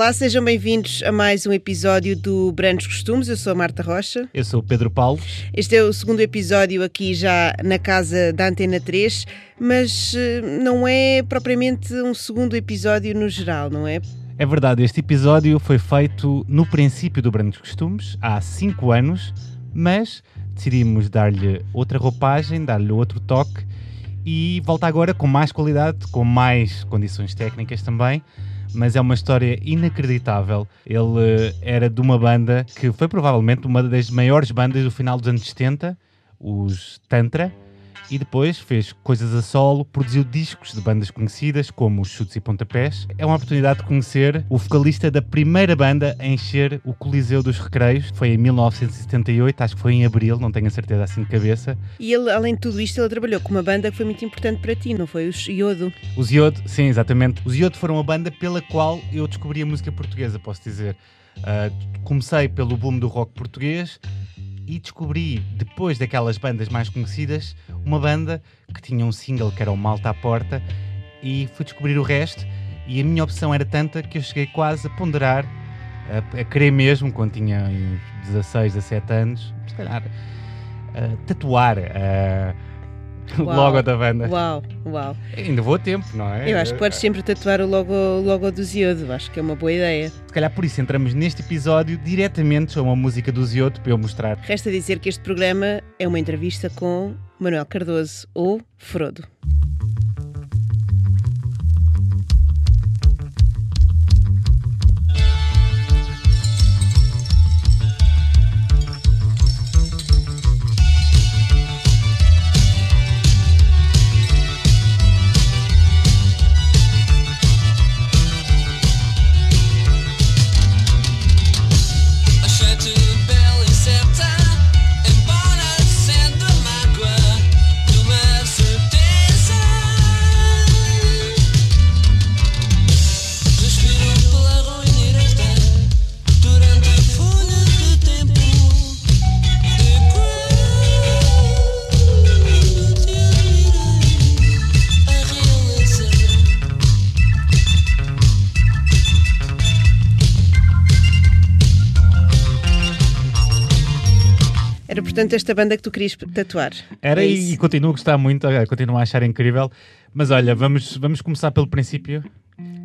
Olá, sejam bem-vindos a mais um episódio do Brandos Costumes. Eu sou a Marta Rocha. Eu sou o Pedro Paulo. Este é o segundo episódio aqui já na casa da Antena 3, mas eh, não é propriamente um segundo episódio no geral, não é? É verdade, este episódio foi feito no princípio do Brandos Costumes, há 5 anos, mas decidimos dar-lhe outra roupagem, dar-lhe outro toque e volta agora com mais qualidade, com mais condições técnicas também mas é uma história inacreditável. Ele era de uma banda que foi provavelmente uma das maiores bandas do final dos anos 70, os Tantra e depois fez coisas a solo, produziu discos de bandas conhecidas como os Chutes e Pontapés. É uma oportunidade de conhecer o vocalista da primeira banda a encher o Coliseu dos Recreios. Foi em 1978, acho que foi em abril, não tenho a certeza assim de cabeça. E ele, além de tudo isto, ele trabalhou com uma banda que foi muito importante para ti, não foi? Os Iodo. Os Iodo, sim, exatamente. Os Iodo foram a banda pela qual eu descobri a música portuguesa, posso dizer. Uh, comecei pelo boom do rock português, e descobri, depois daquelas bandas mais conhecidas, uma banda que tinha um single que era o Malta à Porta e fui descobrir o resto e a minha opção era tanta que eu cheguei quase a ponderar, a, a querer mesmo, quando tinha 16, 17 anos, se calhar, a tatuar a o logo da banda. Uau, uau. Ainda vou a tempo, não é? Eu acho que podes sempre tatuar o logo, logo do Ziodo, acho que é uma boa ideia. Se calhar por isso entramos neste episódio diretamente a uma música do Ziodo para eu mostrar. Resta dizer que este programa é uma entrevista com Manuel Cardoso, ou Frodo. Portanto, esta banda que tu querias tatuar. Era é e, e continuo a gostar muito, continuo a achar incrível. Mas olha, vamos, vamos começar pelo princípio.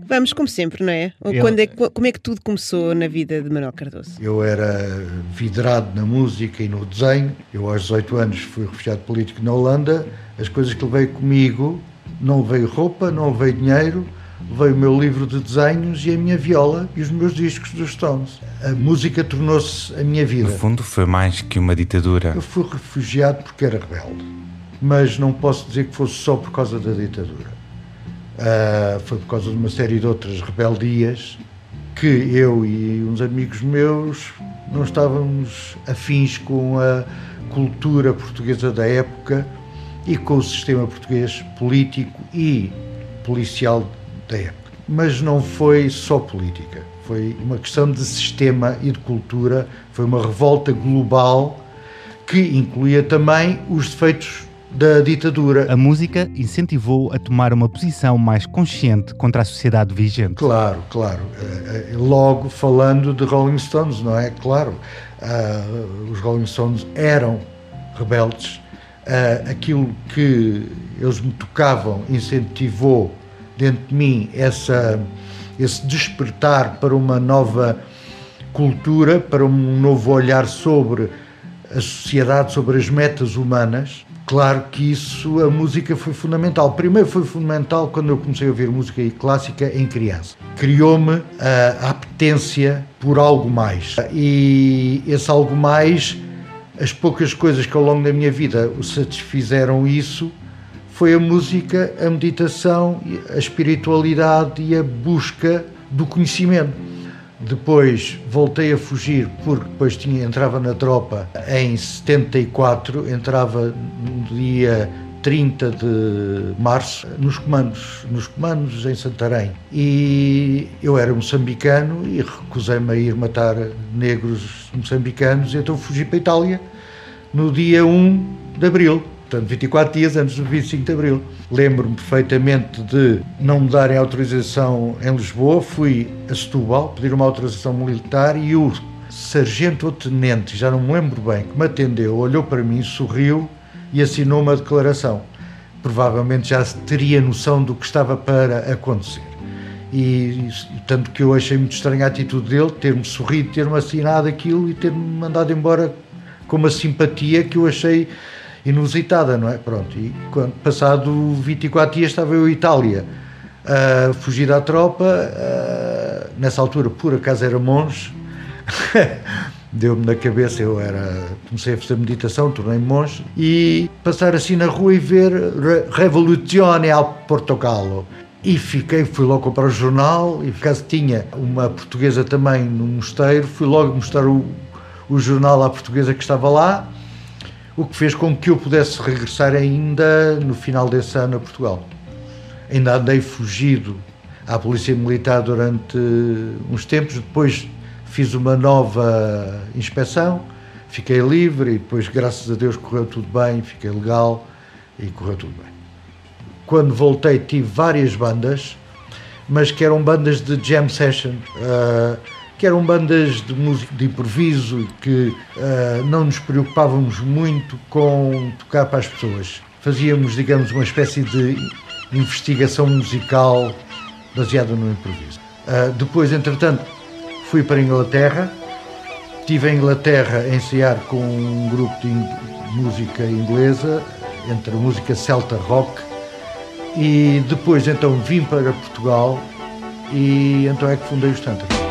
Vamos, como sempre, não é? Ou quando é? Como é que tudo começou na vida de Manuel Cardoso? Eu era vidrado na música e no desenho. Eu, aos 18 anos, fui refugiado político na Holanda. As coisas que levei comigo, não levei roupa, não levei dinheiro, veio o meu livro de desenhos e a minha viola e os meus discos dos Stones. A música tornou-se a minha vida. No fundo, foi mais que uma ditadura. Eu fui refugiado porque era rebelde, mas não posso dizer que fosse só por causa da ditadura. Uh, foi por causa de uma série de outras rebeldias que eu e uns amigos meus não estávamos afins com a cultura portuguesa da época e com o sistema português político e policial da época. Mas não foi só política, foi uma questão de sistema e de cultura, foi uma revolta global que incluía também os defeitos da ditadura. A música incentivou a tomar uma posição mais consciente contra a sociedade vigente. Claro, claro. Eh, eh, logo falando de Rolling Stones, não é? Claro. Uh, os Rolling Stones eram rebeldes. Uh, aquilo que eles me tocavam incentivou dentro de mim essa, esse despertar para uma nova cultura, para um novo olhar sobre a sociedade, sobre as metas humanas. Claro que isso, a música foi fundamental. Primeiro foi fundamental quando eu comecei a ouvir música clássica em criança. Criou-me a, apetência por algo mais. E esse algo mais, as poucas coisas que ao longo da minha vida satisfizeram isso, foi a música, a meditação, a espiritualidade e a busca do conhecimento. Depois voltei a fugir porque depois tinha, entrava na tropa em 74, entrava no dia 30 de março nos comandos, nos comandos em Santarém. E eu era moçambicano e recusei-me a ir matar negros moçambicanos, então fugi para a Itália no dia 1 de abril Portanto, 24 dias antes do 25 de Abril. Lembro-me perfeitamente de não me darem autorização em Lisboa, fui a Setúbal pedir uma autorização militar e o sargento ou tenente, já não me lembro bem, que me atendeu, olhou para mim, sorriu e assinou uma declaração. Provavelmente já teria noção do que estava para acontecer. E tanto que eu achei muito estranha a atitude dele, ter-me sorrido, ter-me assinado aquilo e ter-me mandado embora com uma simpatia que eu achei inusitada, não é? Pronto, e quando, passado 24 dias estava eu em Itália a fugir da tropa, nessa altura por acaso era monge, deu-me na cabeça, eu era, comecei a fazer meditação, tornei-me monge, e passar assim na rua e ver Revoluzione al Portogallo. E fiquei, fui logo comprar o jornal, e caso tinha uma portuguesa também no mosteiro, fui logo mostrar o, o jornal à portuguesa que estava lá, o que fez com que eu pudesse regressar ainda no final desse ano a Portugal. Ainda andei fugido à Polícia Militar durante uns tempos, depois fiz uma nova inspeção, fiquei livre e depois, graças a Deus, correu tudo bem, fiquei legal e correu tudo bem. Quando voltei, tive várias bandas, mas que eram bandas de jam session. Uh, que eram bandas de música de improviso que uh, não nos preocupávamos muito com tocar para as pessoas. Fazíamos, digamos, uma espécie de investigação musical baseada no improviso. Uh, depois, entretanto, fui para a Inglaterra, estive em Inglaterra a ensaiar com um grupo de música inglesa, entre a música celta rock, e depois então vim para Portugal e então é que fundei os Tantra.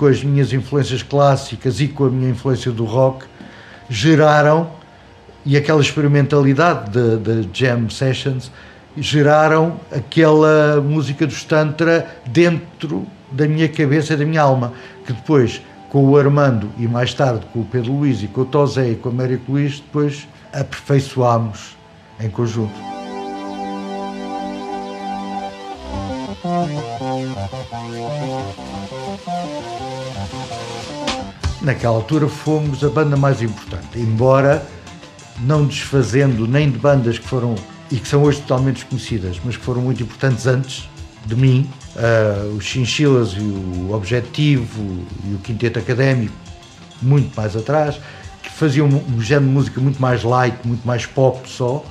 Com as minhas influências clássicas e com a minha influência do rock, geraram, e aquela experimentalidade de, de jam sessions, geraram aquela música do Tantra dentro da minha cabeça e da minha alma, que depois, com o Armando e mais tarde com o Pedro Luiz e com o Tosé e com o Américo Luiz, depois aperfeiçoámos em conjunto. Naquela altura fomos a banda mais importante, embora não desfazendo nem de bandas que foram e que são hoje totalmente desconhecidas, mas que foram muito importantes antes de mim, uh, os Chinchilas e o Objetivo e o Quinteto Académico, muito mais atrás, que faziam um género de música muito mais light, muito mais pop só.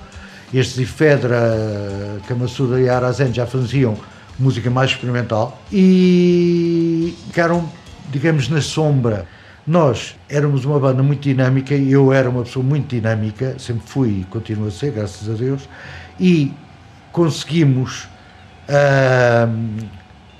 Estes Ifedra, Kamassuda e Arazen já faziam música mais experimental e ficaram, digamos, na sombra. Nós éramos uma banda muito dinâmica, eu era uma pessoa muito dinâmica, sempre fui e continuo a ser, graças a Deus, e conseguimos uh,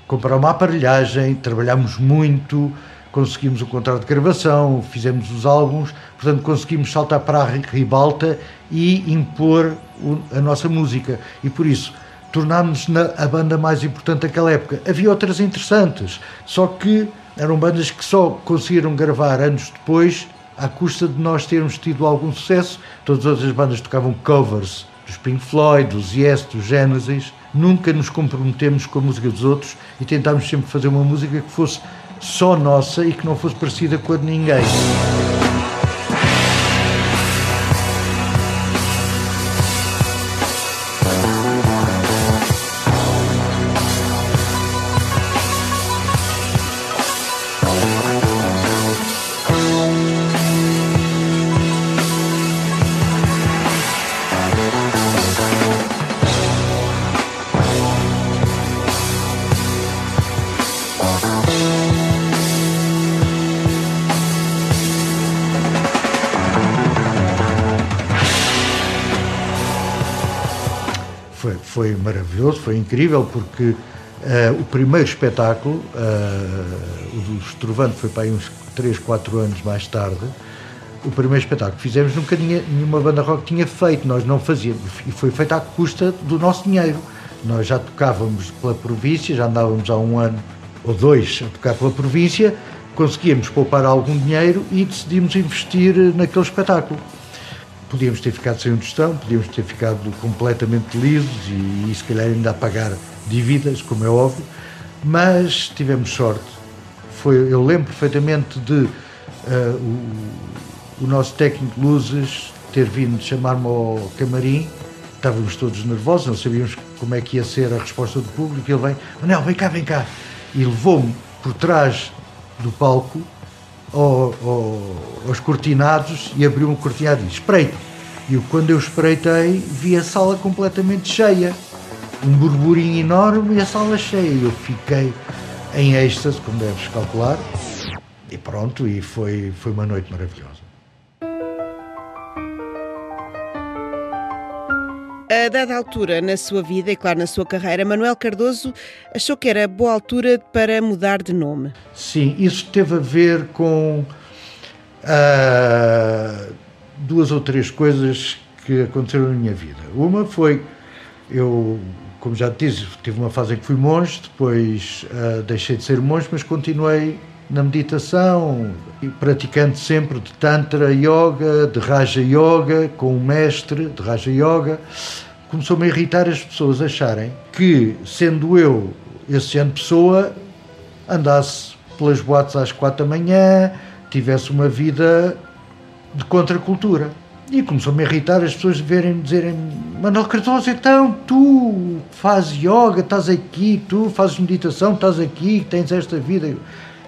comprar uma aparelhagem, trabalhámos muito, conseguimos o contrato de gravação, fizemos os álbuns, portanto conseguimos saltar para a ribalta e impor o, a nossa música. E por isso tornámos a banda mais importante daquela época. Havia outras interessantes, só que eram bandas que só conseguiram gravar anos depois, à custa de nós termos tido algum sucesso. Todas as outras bandas tocavam covers dos Pink Floyd, dos Yes, dos Genesis. Nunca nos comprometemos com a música dos outros e tentámos sempre fazer uma música que fosse só nossa e que não fosse parecida com a de ninguém. Foi incrível, porque uh, o primeiro espetáculo, uh, o do Estrovante, foi para aí uns 3, 4 anos mais tarde. O primeiro espetáculo que fizemos nunca tinha, nenhuma banda rock tinha feito, nós não fazíamos, e foi feito à custa do nosso dinheiro. Nós já tocávamos pela província, já andávamos há um ano ou dois a tocar pela província, conseguíamos poupar algum dinheiro e decidimos investir naquele espetáculo. Podíamos ter ficado sem um tostão, podíamos ter ficado completamente lisos e, e se calhar ainda a pagar dívidas, como é óbvio, mas tivemos sorte. Foi, eu lembro perfeitamente de uh, o, o, nosso técnico de luzes ter vindo chamar-me ao camarim, estávamos todos nervosos, não sabíamos como é que ia ser a resposta do público, ele vem, Manel, vem cá, vem cá, e levou-me por trás do palco ao, ao, aos cortinados e abriu um cortinado e disse: Espreite. E quando eu espreitei, vi a sala completamente cheia. Um burburinho enorme e a sala cheia. Eu fiquei em êxtase, como deves calcular. E pronto, e foi, foi uma noite maravilhosa. A dada altura na sua vida e, claro, na sua carreira, Manuel Cardoso achou que era boa altura para mudar de nome. Sim, isso teve a ver com uh, duas ou três coisas que aconteceram na minha vida. Uma foi, eu, como já te disse, tive uma fase em que fui monge, depois uh, deixei de ser monge, mas continuei na meditação, praticando sempre de Tantra Yoga, de Raja Yoga, com um mestre de Raja Yoga, começou-me a irritar as pessoas acharem que, sendo eu esse de pessoa, andasse pelas boates às quatro da manhã, tivesse uma vida de contracultura. E começou-me a irritar as pessoas verem dizerem Manuel Cardoso, então tu fazes yoga, estás aqui, tu fazes meditação, estás aqui, tens esta vida.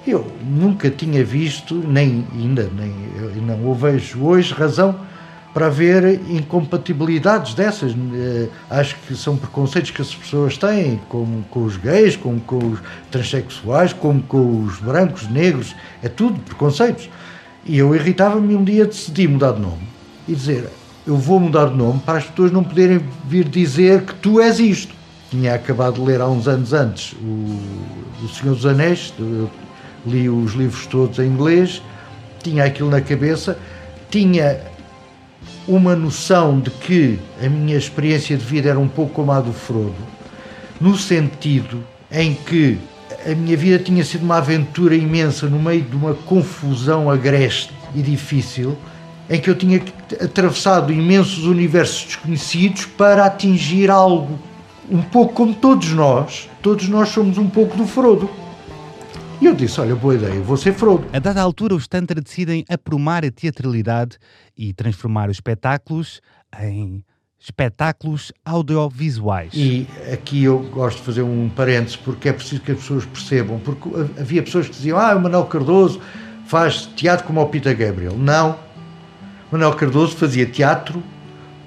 Eu nunca tinha visto, nem ainda nem, não o vejo hoje, razão para haver incompatibilidades dessas. Eh, acho que são preconceitos que as pessoas têm, como com os gays, como com os transexuais, como com os brancos, negros, é tudo preconceitos. E eu irritava-me um dia decidi mudar de nome e dizer eu vou mudar de nome para as pessoas não poderem vir dizer que tu és isto. Tinha acabado de ler há uns anos antes o, o Senhor dos Anéis, li os livros todos em inglês, tinha aquilo na cabeça, tinha uma noção de que a minha experiência de vida era um pouco como a do Frodo, no sentido em que a minha vida tinha sido uma aventura imensa no meio de uma confusão agreste e difícil, em que eu tinha atravessado imensos universos desconhecidos para atingir algo. Um pouco como todos nós, todos nós somos um pouco do Frodo. E eu disse: Olha, boa ideia, vou ser Frodo. A dada altura, os Tantra decidem aprumar a teatralidade e transformar os espetáculos em espetáculos audiovisuais. E aqui eu gosto de fazer um parênteses porque é preciso que as pessoas percebam, porque havia pessoas que diziam, ah, o Manuel Cardoso faz teatro como o Peter Gabriel. Não. Manuel Cardoso fazia teatro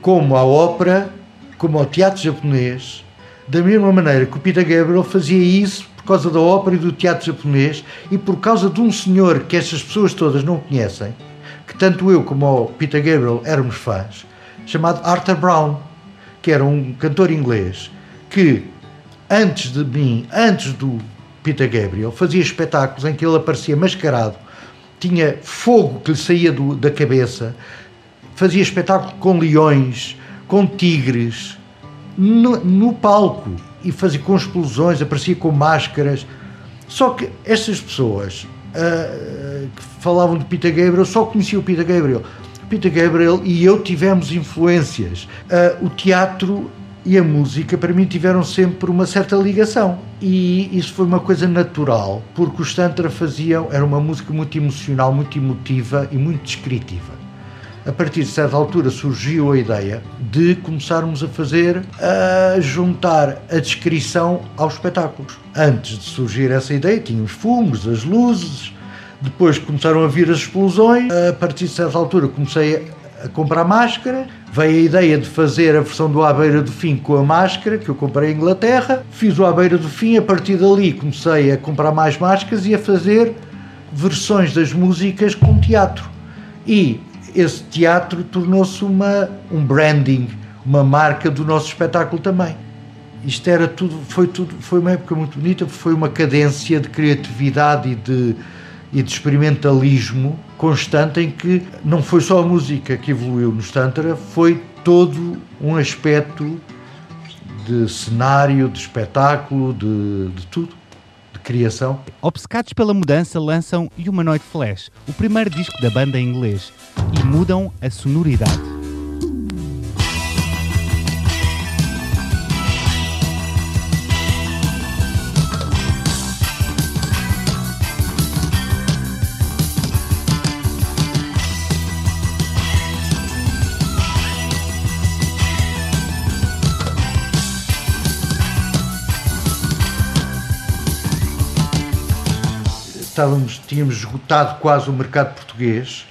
como a ópera, como o teatro japonês, da mesma maneira que o Peter Gabriel fazia isso por causa da ópera e do teatro japonês e por causa de um senhor que estas pessoas todas não conhecem, que tanto eu como o Peter Gabriel éramos fãs, chamado Arthur Brown, que era um cantor inglês que antes de mim, antes do Peter Gabriel, fazia espetáculos em que ele aparecia mascarado, tinha fogo que lhe saía do, da cabeça, fazia espetáculo com leões, com tigres, no, no palco e fazia com explosões, aparecia com máscaras. Só que estas pessoas uh, que falavam de Peter Gabriel só conheciam o Peter Gabriel. Peter Gabriel e eu tivemos influências. Uh, o teatro e a música para mim tiveram sempre uma certa ligação e isso foi uma coisa natural porque os Tantra faziam era uma música muito emocional, muito emotiva e muito descritiva a partir de certa altura surgiu a ideia de começarmos a fazer, a juntar a descrição aos espetáculos. Antes de surgir essa ideia, tinha os fumos, as luzes, depois começaram a vir as explosões. A partir de certa altura comecei a comprar máscara, veio a ideia de fazer a versão do À Beira do Fim com a máscara, que eu comprei em Inglaterra. Fiz o À Beira do Fim, a partir dali comecei a comprar mais máscaras e a fazer versões das músicas com teatro. E esse teatro tornou-se uma, um branding, uma marca do nosso espetáculo também. isto era tudo, foi tudo, foi uma época muito bonita, foi uma cadência de criatividade e de, e de experimentalismo constante em que não foi só a música que evoluiu no Stantara, foi todo um aspecto de cenário, de espetáculo, de, de tudo, criação. Obcecados pela mudança, lançam Humanoid Flash, o primeiro disco da banda em inglês, e mudam a sonoridade. Estávamos, tínhamos esgotado quase o mercado português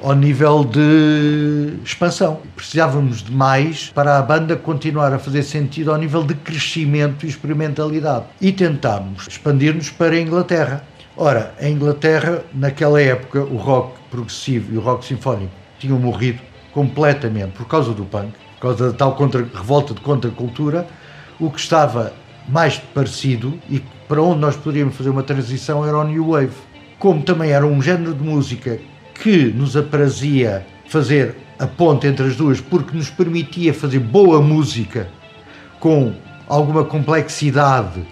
ao nível de expansão. Precisávamos de mais para a banda continuar a fazer sentido ao nível de crescimento e experimentalidade. E tentámos expandir-nos para a Inglaterra. Ora, a Inglaterra, naquela época, o rock progressivo e o rock sinfónico tinham morrido completamente por causa do punk, por causa da tal contra, revolta de contracultura. O que estava mais parecido e para onde nós poderíamos fazer uma transição era o New Wave. Como também era um género de música que nos aprazia fazer a ponte entre as duas, porque nos permitia fazer boa música com alguma complexidade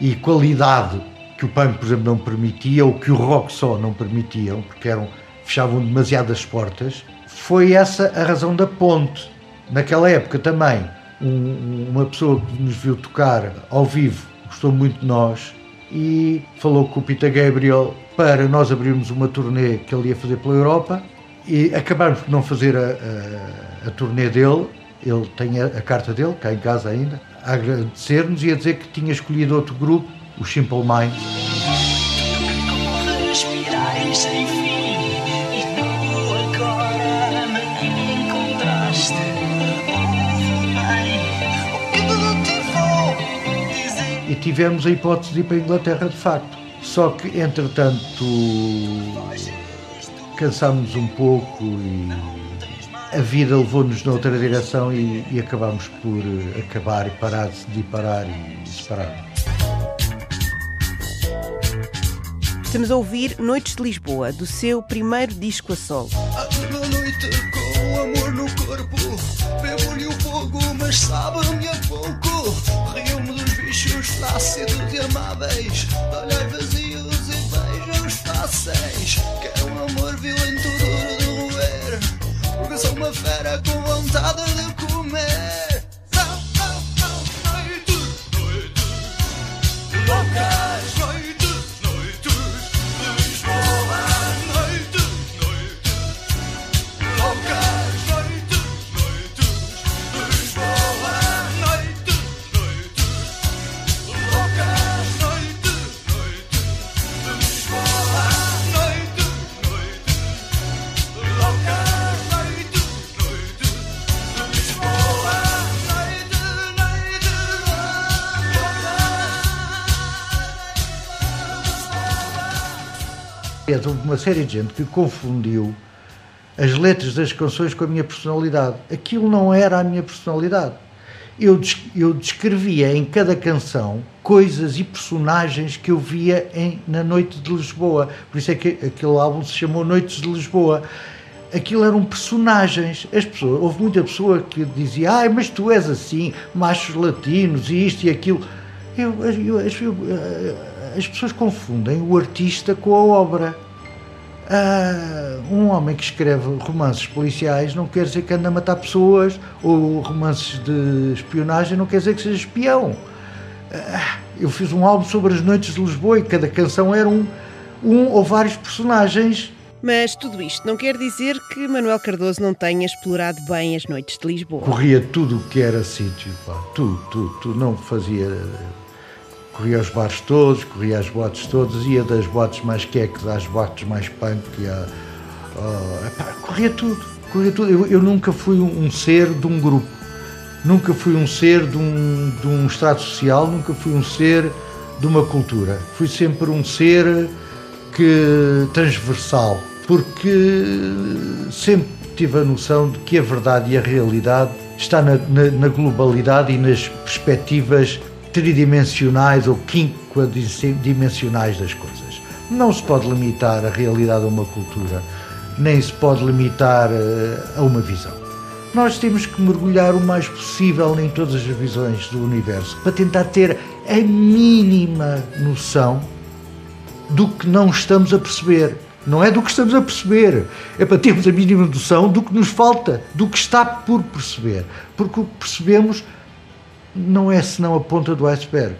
e qualidade que o punk, por exemplo, não permitia, ou que o rock só não permitiam, porque eram, fechavam demasiadas portas, foi essa a razão da ponte. Naquela época também, um, uma pessoa que nos viu tocar ao vivo gostou muito de nós e falou com o Peter Gabriel para nós abrirmos uma turnê que ele ia fazer pela Europa e acabámos por não fazer a, a, a turnê dele, ele tem a, a, carta dele, cá em casa ainda, a agradecer-nos e a dizer que tinha escolhido outro grupo, o Simple Minds. Tivemos a hipótese de ir para a Inglaterra de facto. Só que, entretanto, cansámos um pouco e a vida levou-nos noutra direção e, e acabámos por acabar e parar, de parar e separar. Estamos a ouvir Noites de Lisboa, do seu primeiro disco a solo. Com amor no corpo, bebo-lhe o fogo, mas sabe-me a pouco. Rio-me dos bichos flácidos e amáveis, olhai vazios e beijos fáceis. Quero um amor violento, duro de roer, porque sou uma fera com vontade de comer. Houve uma série de gente que confundiu as letras das canções com a minha personalidade. Aquilo não era a minha personalidade. Eu, eu descrevia em cada canção coisas e personagens que eu via em, na Noite de Lisboa. Por isso é que aquele álbum se chamou Noites de Lisboa. Aquilo eram personagens. As pessoas, houve muita pessoa que dizia: Ah, mas tu és assim, machos latinos e isto e aquilo. Eu, eu, eu, as pessoas confundem o artista com a obra. Uh, um homem que escreve romances policiais não quer dizer que anda a matar pessoas, ou romances de espionagem não quer dizer que seja espião. Uh, eu fiz um álbum sobre as noites de Lisboa e cada canção era um, um ou vários personagens. Mas tudo isto não quer dizer que Manuel Cardoso não tenha explorado bem as noites de Lisboa. Corria tudo o que era sítio, pá. tudo, tudo, tudo. Não fazia corria os bares todos, corria as boates todas, ia das boates mais queques às boates mais punk, epá, corria tudo, corria tudo. Eu, eu nunca fui um, um, ser de um grupo, nunca fui um ser de um, de um estrato social, nunca fui um ser de uma cultura. Fui sempre um ser que transversal, porque sempre tive a noção de que a verdade e a realidade está na, na, na globalidade e nas perspectivas tridimensionais ou quinquadimensionais das coisas. Não se pode limitar a realidade a uma cultura, nem se pode limitar uh, a uma visão. Nós temos que mergulhar o mais possível em todas as visões do universo para tentar ter a mínima noção do que não estamos a perceber. Não é do que estamos a perceber, é para termos a mínima noção do que nos falta, do que está por perceber. Porque o que percebemos não é senão a ponta do iceberg.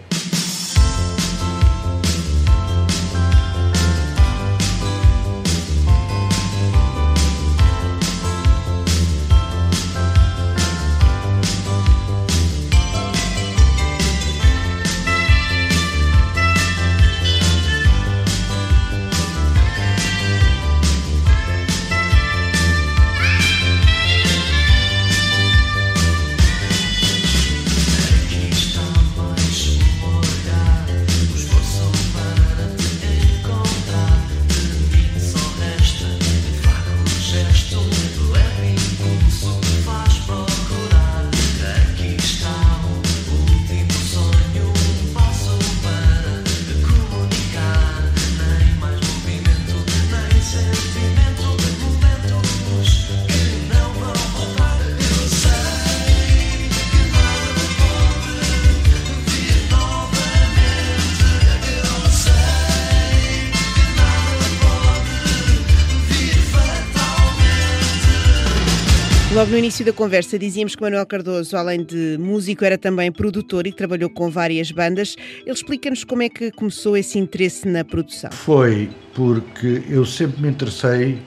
Início da conversa dizíamos que Manuel Cardoso, além de músico, era também produtor e trabalhou com várias bandas. Ele explica-nos como é que começou esse interesse na produção. Foi porque eu sempre me interessei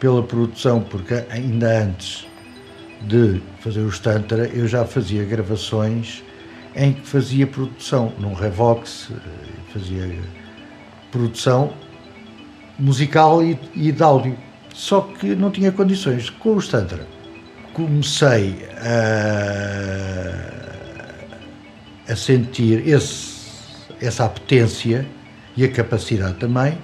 pela produção, porque ainda antes de fazer o Tantra, eu já fazia gravações em que fazia produção, num Revox, fazia produção musical e, e de áudio. Só que não tinha condições. Com o Tantra, comecei a, a sentir esse, essa apetência e a capacidade também,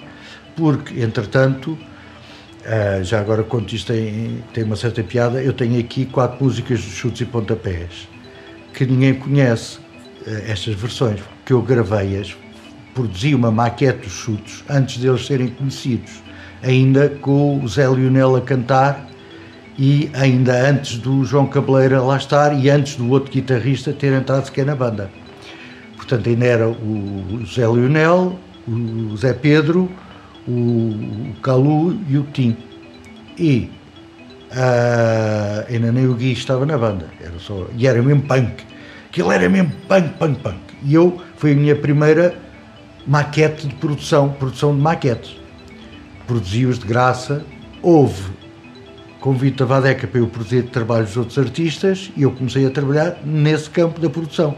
porque, entretanto, uh, já agora conto isto tem, tem uma certa piada, eu tenho aqui quatro músicas de chutes e pontapés, que ninguém conhece, uh, estas versões, que eu gravei-as, produzi uma maquete dos chutes antes deles serem conhecidos, ainda com o Zé Lionel a cantar e ainda antes do João Cabeleira lá estar e antes do outro guitarrista ter entrado sequer na banda. Portanto, ainda era o Zé Lionel, o Zé Pedro, o Calu e o Tim. E uh, ainda nem o Gui estava na banda, era só, e era mesmo punk. Aquilo era mesmo punk, punk, punk. E eu, foi a minha primeira maquete de produção, produção de maquetes. Produzi-os de graça, houve convite da Vadeca para eu produzir trabalhos de outros artistas e eu comecei a trabalhar nesse campo da produção.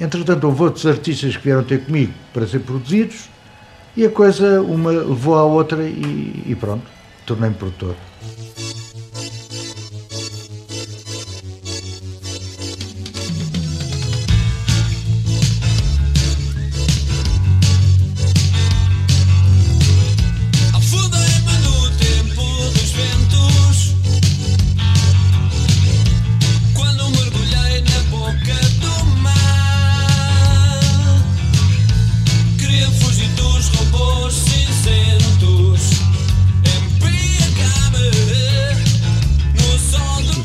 Entretanto, houve outros artistas que vieram ter comigo para ser produzidos e a coisa uma levou à outra e, e pronto, tornei-me produtor.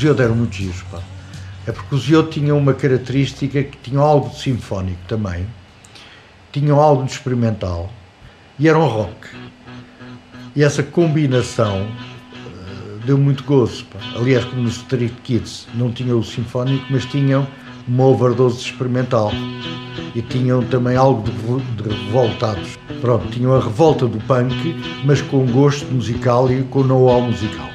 Ziodo eram muito giros, pá. É porque o Ziodo tinha uma característica que tinha algo de sinfónico também, tinham algo de experimental e eram rock. E essa combinação uh, deu muito gozo. Pá. Aliás, como nos Street Kids não tinham o sinfónico, mas tinham uma overdose experimental. E tinham também algo de, de revoltados. Pronto, tinham a revolta do punk, mas com gosto musical e com know-how musical.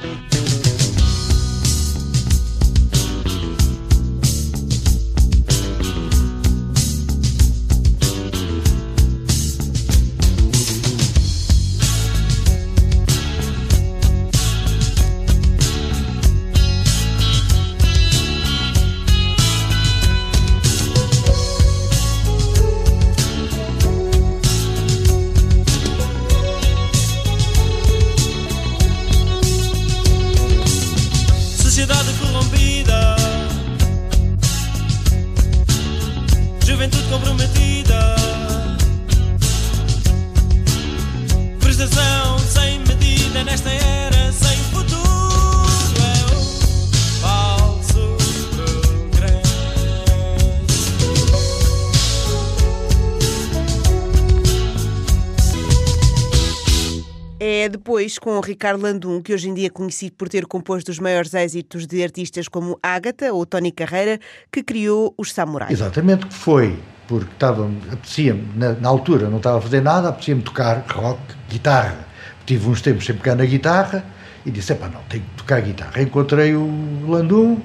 Com o Ricardo Landum, que hoje em dia é conhecido por ter composto os maiores êxitos de artistas como Ágata ou Tony Carreira, que criou os Samurais. Exatamente, que foi porque estava, apetecia-me, na, na altura não estava a fazer nada, apetecia-me tocar rock, guitarra. Tive uns tempos sem pegar na guitarra e disse, pá, não, tenho que tocar guitarra. Encontrei o Landum,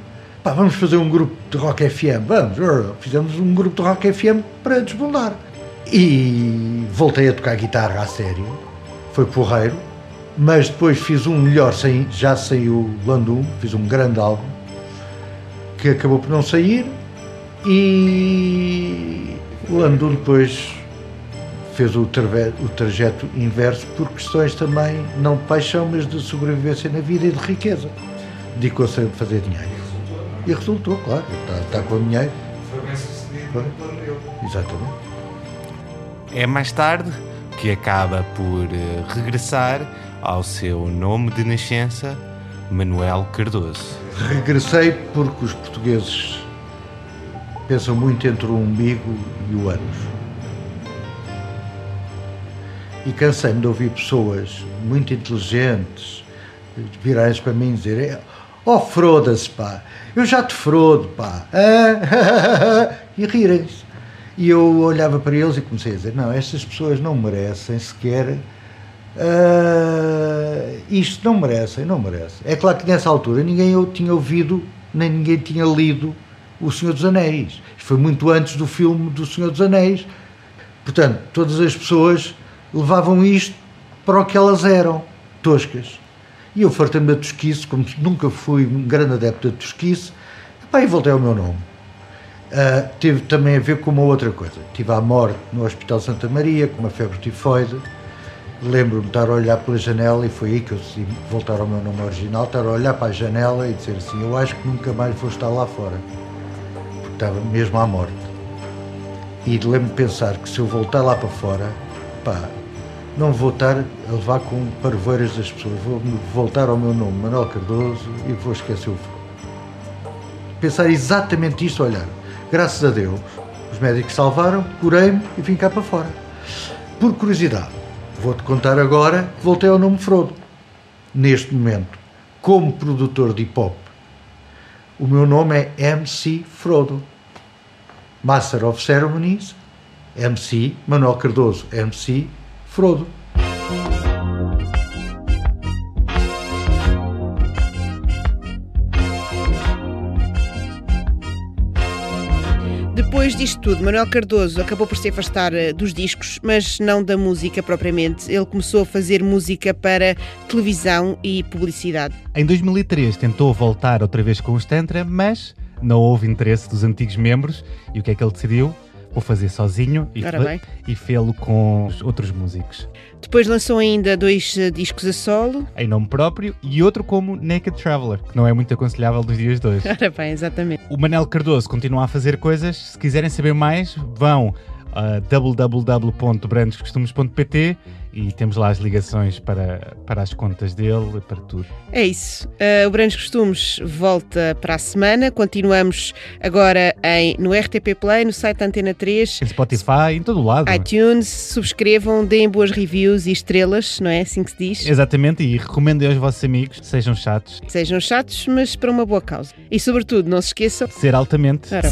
pá, vamos fazer um grupo de rock FM, vamos, fizemos um grupo de rock FM para desbundar. E voltei a tocar guitarra a sério, foi porreiro, mas depois fiz um melhor, sem, já saiu o Landum, fiz um grande álbum, que acabou por não sair, e o Landum depois fez o, o trajeto inverso por questões também, não de paixão, mas de sobrevivência na vida e de riqueza. Dedicou-se a fazer dinheiro. E resultou, claro, está, está com dinheiro. Foi bem sucedido Foi. Exatamente. É mais tarde que acaba por eh, regressar ao seu nome de nascença, Manuel Cardoso. Regressei porque os portugueses pensam muito entre o umbigo e o ânus. E cansei-me de ouvir pessoas muito inteligentes virarem-se para mim e dizerem Oh, froda-se, pá, eu já te frodo, pá. E rirem-se. E eu olhava para eles e comecei a dizer: Não, estas pessoas não merecem sequer ah, isto não merecem, não merecem. É claro que nessa altura ninguém eu tinha ouvido, nem ninguém tinha lido O Senhor dos Anéis. Isto foi muito antes do filme do Senhor dos Anéis. Portanto, todas as pessoas levavam isto para o que elas eram, toscas. E eu fartei-me da tosquice, como nunca fui um grande adepto da tosquice, epá, e voltei ao meu nome. Ah, teve também a ver com uma outra coisa. Tive a morte no Hospital Santa Maria, com uma febre tifoide. Lembro-me de estar a olhar pela janela e foi aí que eu decidi voltar ao meu nome original, estar a olhar para a janela e dizer assim, eu acho que nunca mais vou estar lá fora. Porque estava mesmo à morte. E lembro-me pensar que se eu voltar lá para fora, pá, não vou estar a levar com parvoeiras das pessoas, vou voltar ao meu nome, Manuel Cardoso, e vou esquecer o. Pensar exatamente isto, olhar, graças a Deus, os médicos salvaram, curei-me e vim cá para fora. Por curiosidade, vou-te contar agora voltei ao nome Frodo. Neste momento, como produtor de hip hop, o meu nome é MC Frodo. Master of Ceremonies, MC, Manuel Cardoso, MC Frodo. Depois disto tudo, Manuel Cardoso acabou por se afastar eh, dos discos, mas não da música propriamente. Ele começou a fazer música para televisão e publicidade. Em 2003 tentou voltar outra vez com os Tantra, mas não houve interesse dos antigos membros e o que é que ele decidiu? Vou fazer sozinho e, fe- e fê-lo com os outros músicos. Depois lançou ainda dois eh, discos a solo. Em nome próprio e outro como Naked Traveler, que não é muito aconselhável dos dias de hoje. Ora bem, exatamente. O Manel Cardoso continua a fazer coisas. Se quiserem saber mais, vão a www.brandoscostumes.pt e temos lá as ligações para, para as contas dele, para tudo. É isso. Eh, o Brandos Costumes volta para a semana. Continuamos agora em, no RTP Play, no site Antena 3. Em Spotify, em todo o lado. iTunes, subscrevam, deem boas reviews e estrelas, não é assim que se diz? Exatamente, e recomendem aos vossos amigos, sejam chatos, Sejam chatos, mas para uma boa causa. E sobretudo, não se esqueçam. ser altamente. Ora